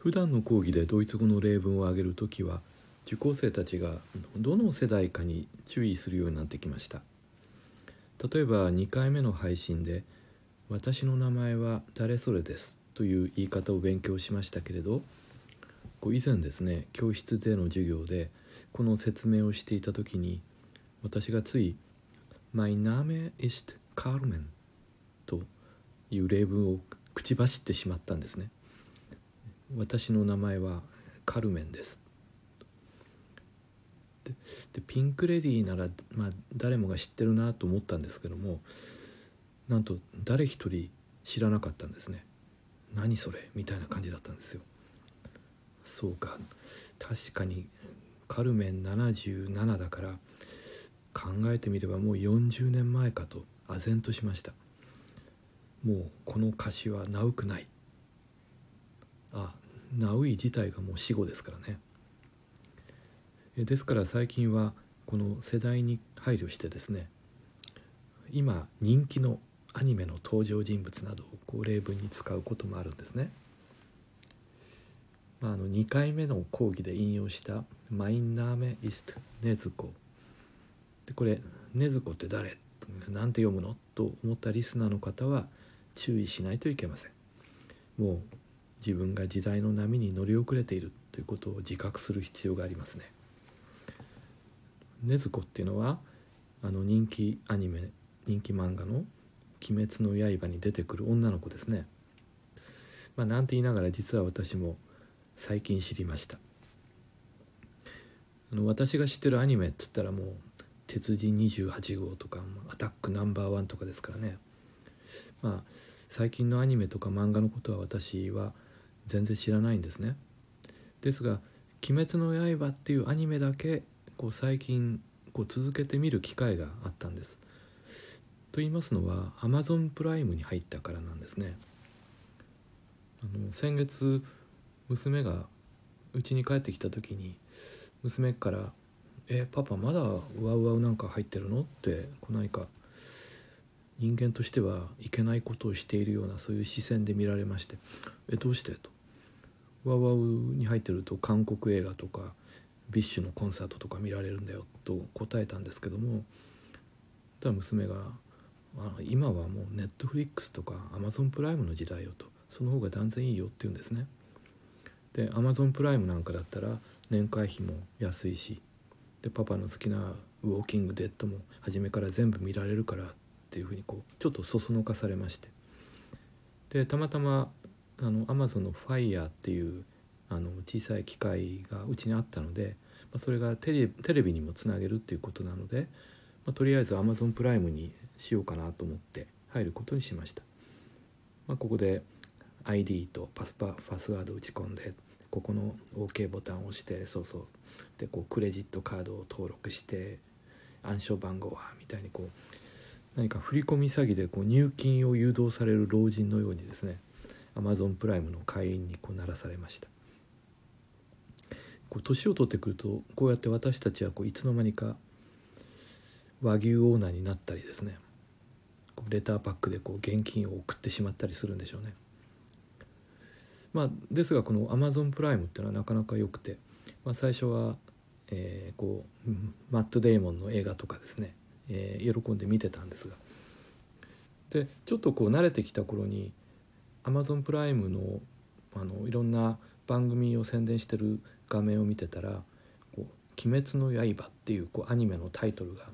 普段の講義でドイツ語の例文を挙げるときは受講生たちがどの世代かに注意するようになってきました。例えば2回目の配信で「私の名前は誰それです」という言い方を勉強しましたけれど以前ですね教室での授業でこの説明をしていた時に私がつい「Mein Name ist Carmen」という例文を口走ってしまったんですね。私の名前はカルメンです。でピンク・レディーなら、まあ、誰もが知ってるなと思ったんですけどもなんと誰一人知らなかったんですね。何それ？みたいな感じだったんですよ。そうか。確かにカルメン77だから考えてみればもう40年前かと唖然としました。もうこの歌詞はナウくない。あナウイ自体がもう死後ですからねですから最近はこの世代に配慮してですね今人気のアニメの登場人物などをこう例文に使うこともあるんですね。まあ、あの2回目の講義で引用した「マインナーメイストネズコ」でこれ「ネズコって誰?」なんて読むの？と思ったリスナーの方は注意しないといけません。もう自分が時代の波に乗り遅れているということを自覚する必要がありますね。禰豆子っていうのはあの人気アニメ人気漫画の「鬼滅の刃」に出てくる女の子ですね。まあ、なんて言いながら実は私も最近知りましたあの私が知ってるアニメっつったらもう「鉄人28号」とか「アタックナンバーワン」とかですからねまあ最近のアニメとか漫画のことは私は全然知らないんですねですが「鬼滅の刃」っていうアニメだけこう最近こう続けて見る機会があったんですと言いますのは Amazon プライムに入ったからなんですねあの先月娘がうちに帰ってきた時に娘から「えパパまだ WOWOWなんか入ってるの?」ってこう何か人間としてはいけないことをしているようなそういう視線で見られまして「えどうして?」と。 WOWOWに入ってると韓国映画とか BiSH のコンサートとか見られるんだよと答えたんですけどもただ娘が「今はもうネットフリックスとかアマゾンプライムの時代よ」とその方が断然いいよって言うんですね。でアマゾンプライムなんかだったら年会費も安いしでパパの好きな「ウォーキング・デッド」も初めから全部見られるからっていうふうにこうちょっとそそのかされましてでたまたまあのアマゾンのファイヤーっていうあの小さい機械がうちにあったので、まあ、それがテレテレビにもつなげるっていうことなので、まあ、とりあえずアマゾンプライムにしようかなと思って入ることにしました。まあ、ここで ID とパスパパスワード打ち込んでここの OK ボタンを押してそうそうでこうクレジットカードを登録して暗証番号はみたいにこう何か振込詐欺でこう入金を誘導される老人のようにですね Amazon プライムの会員にこうならされました。こう年を取ってくるとこうやって私たちはこういつの間にか和牛オーナーになったりですね。レターパックでこう現金を送ってしまったりするんでしょうね。まあ、ですがこの Amazon プライムっていうのはなかなか良くて、まあ、最初は、えー、こうマット・デーモンの映画とかですね、えー、喜んで見てたんですが。でちょっとこう慣れてきた頃に Amazon プライムのあのいろんな番組を宣伝してる画面を見てたら「こう鬼滅の刃」っていうこうアニメのタイトルが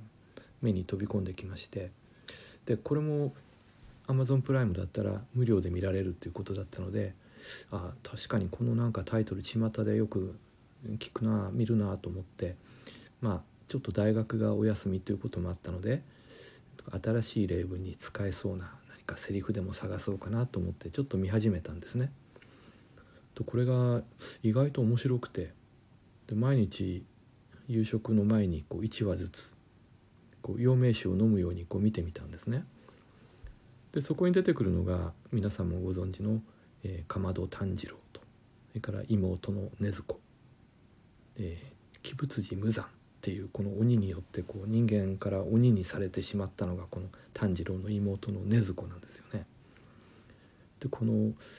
目に飛び込んできましてでこれも Amazon プライムだったら無料で見られるっていうことだったのであ確かにこのなんかタイトル巷でよく聞くな見るなと思ってまあちょっと大学がお休みということもあったので新しい例文に使えそうなかセリフでも探そうかなと思ってちょっと見始めたんですね。とこれが意外と面白くてで毎日夕食の前にこう1話ずつこう陽明酒を飲むようにこう見てみたんですね。でそこに出てくるのが皆さんもご存知のえー、かまど炭治郎とそれから妹の禰豆子、えー、鬼仏寺無惨っていうこの鬼によってこう人間から鬼にされてしまったのがこの炭治郎の妹の禰豆子なんですよね。でこの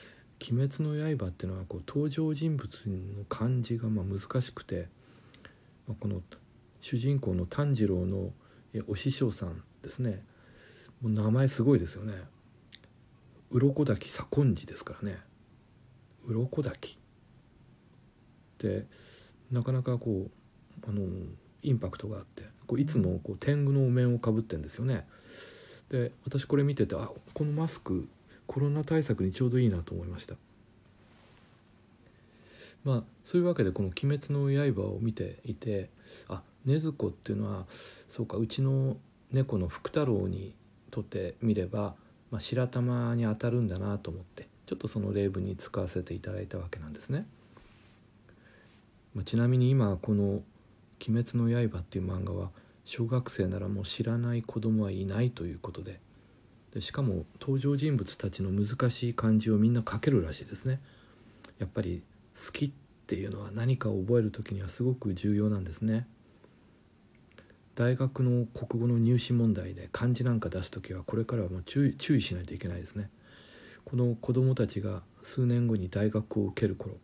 「鬼滅の刃」っていうのはこう登場人物の漢字がまあ難しくて、まあ、この主人公の炭治郎のお師匠さんですね。もう名前すごいですよね。鱗滝左近寺ですからね。鱗滝。でなかなかこうあのインパクトがあってこういつもこう天狗のお面をかぶってんですよねで私これ見ててあこのマスクコロナ対策にちょうどいいなと思いましたまあそういうわけでこの「鬼滅の刃」を見ていてあ禰豆子っていうのはそうかうちの猫の福太郎にとってみれば、まあ、白玉に当たるんだなと思ってちょっとその例文に使わせていただいたわけなんですね。まあ、ちなみに今この「鬼滅の刃」っていう漫画は小学生ならもう知らない子供はいないということででしかも登場人物たちの難しい漢字をみんな書けるらしいですね。やっぱり好きっていうのは何かを覚える時にはすごく重要なんですね。大学の国語の入試問題で漢字なんか出す時はこれからはもう注意注意しないといけないですね。この子どもたちが数年後に大学を受ける頃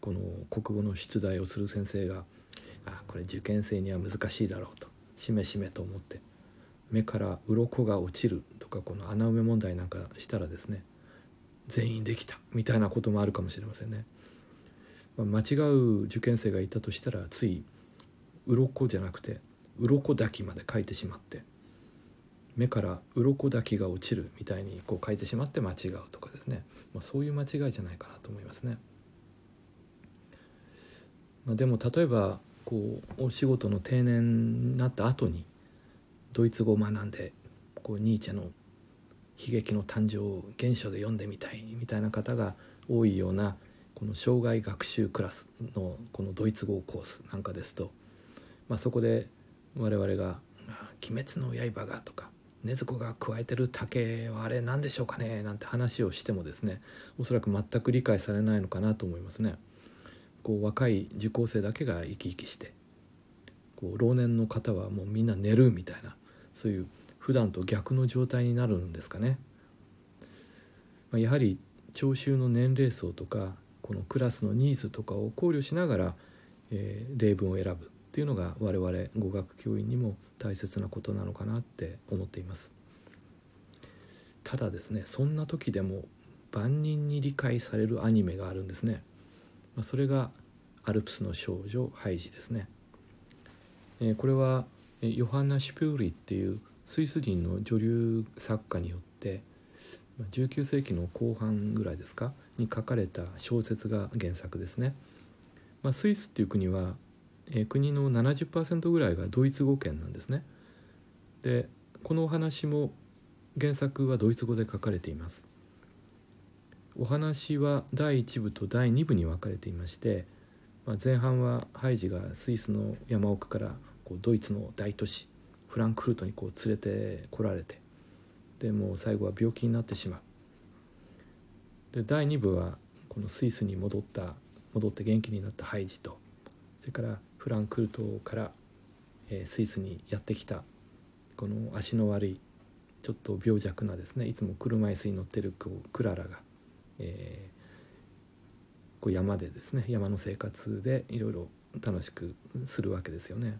この国語の出題をする先生が「あこれ受験生には難しいだろう」としめしめと思って目から鱗が落ちるとかこの穴埋め問題なんかしたらですね全員できたみたいなこともあるかもしれませんね。まあ、間違う受験生がいたとしたらつい鱗じゃなくて鱗抱きまで書いてしまって目から鱗抱きが落ちるみたいにこう書いてしまって間違うとかですね、まあ、そういう間違いじゃないかなと思いますね。まあ、でも例えばこうお仕事の定年になった後にドイツ語を学んでこうニーチェの悲劇の誕生を原書で読んでみたいみたいな方が多いようなこの障害学習クラスのこのドイツ語コースなんかですとまあ、そこで我々が「鬼滅の刃が」とか「禰豆子が加えてる竹はあれ何でしょうかね」なんて話をしてもですねおそらく全く理解されないのかなと思いますね。こう若い受講生だけが生き生きしてこう老年の方はもうみんな寝るみたいなそういう普段と逆の状態になるんですかね。まあ、やはり聴衆の年齢層とかこのクラスのニーズとかを考慮しながら、えー、例文を選ぶっていうのが我々語学教員にも大切なことなのかなって思っていますただですねそんな時でも万人に理解されるアニメがあるんですねまあそれがアルプスの少女ハイジですねこれはヨハンナ・シュピューリっていうスイス人の女流作家によって19世紀の後半ぐらいですかに書かれた小説が原作ですね、まあ、スイスっていう国はえー、国の70%ぐらいがドイツ語圏なんですね。でこのお話も原作はドイツ語で書かれています。お話は第1部と第2部に分かれていまして、まあ、前半はハイジがスイスの山奥からこうドイツの大都市フランクフルトにこう連れてこられてでもう最後は病気になってしまう。で第2部はこのスイスに戻った戻って元気になったハイジとそれからフランクフルトから、えー、スイスにやってきたこの足の悪いちょっと病弱なですねいつも車椅子に乗ってるこうクララが、えー、こう山でですね山の生活でいろいろ楽しくするわけですよね。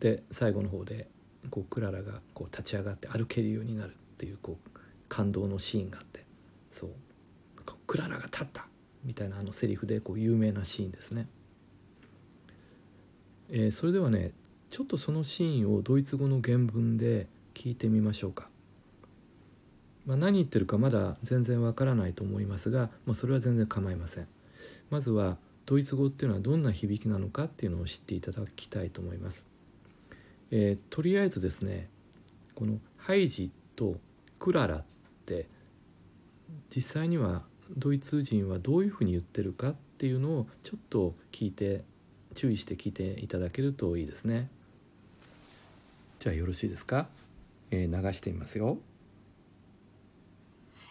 で最後の方でこうクララがこう立ち上がって歩けるようになるっていうこう感動のシーンがあってそうクララが立ったみたいなあのセリフでこう有名なシーンですね。えー、それではねちょっとそのシーンをドイツ語の原文で聞いてみましょうか、まあ、何言ってるかまだ全然わからないと思いますが、まあ、それは全然構いません。まずはドイツ語っていうのはどんな響きなのかっていうのを知っていただきたいと思います、えー、とりあえずですねこのハイジとクララって実際にはドイツ人はどういうふうに言ってるかっていうのをちょっと聞いて注意して聞いていただけるといいですね。じゃあよろしいですか、えー、流してみますよ。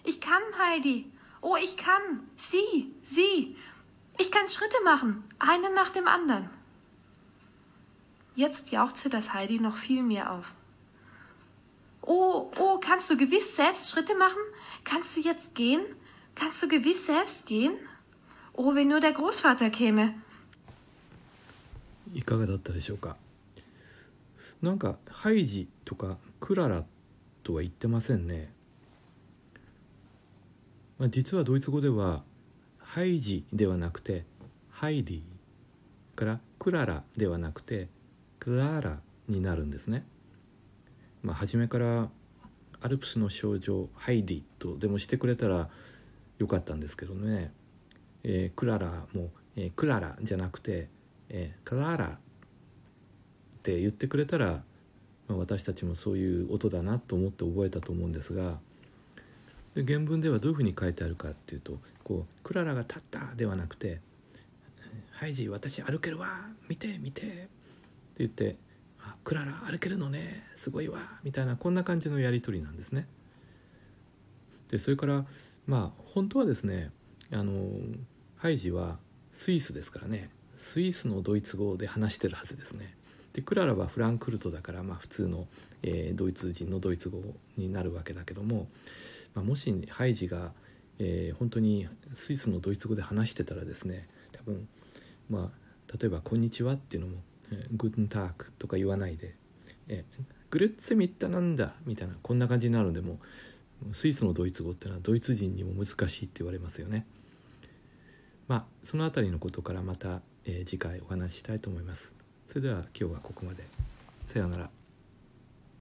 Ich kann, Heidi. Oh, ich kann. Sie, sie. Ich kann Schritte machen, einen nach dem anderen. Jetzt jauchzte das Heidi noch viel mehr auf. Oh, oh, kannst du gewiss selbst Schritte machen? Kannst du jetzt gehen? Kannst du gewiss selbst gehen? Oh, wenn nur der Großvater käme. いかがだったでしょうかなんかハイジとかクララとは言ってませんね、 まあ、実はドイツ語ではハイジではなくてハイディからクララではなくてクララになるんですね。まあ初めからアルプスの少女ハイディとでもしてくれたらよかったんですけどね、えー、クララも、えー、クララじゃなくてえー、クララって言ってくれたら、まあ、私たちもそういう音だなと思って覚えたと思うんですがで原文ではどういうふうに書いてあるかっていうとこう「クララが立った」ではなくて「ハイジ私歩けるわ見て見て」って言って「あクララ歩けるのねすごいわ」みたいなこんな感じのやり取りなんですね。でそれからまあ本当はですねあのハイジはスイスですからねスイスのドイツ語で話してるはずですね。でクララはフランクフルトだから、まあ、普通の、えー、ドイツ人のドイツ語になるわけだけども、まあ、もしハイジが、えー、本当にスイスのドイツ語で話してたらですね多分まあ例えば「こんにちは」っていうのも「グーテンターク」とか言わないで「えグレッツェミッタなんだ」みたいなこんな感じになるんでもスイスのドイツ語っていうのはドイツ人にも難しいって言われますよね。まあその辺りのことからまたえー、次回お話ししたいと思います。それでは今日はここまで。さようなら。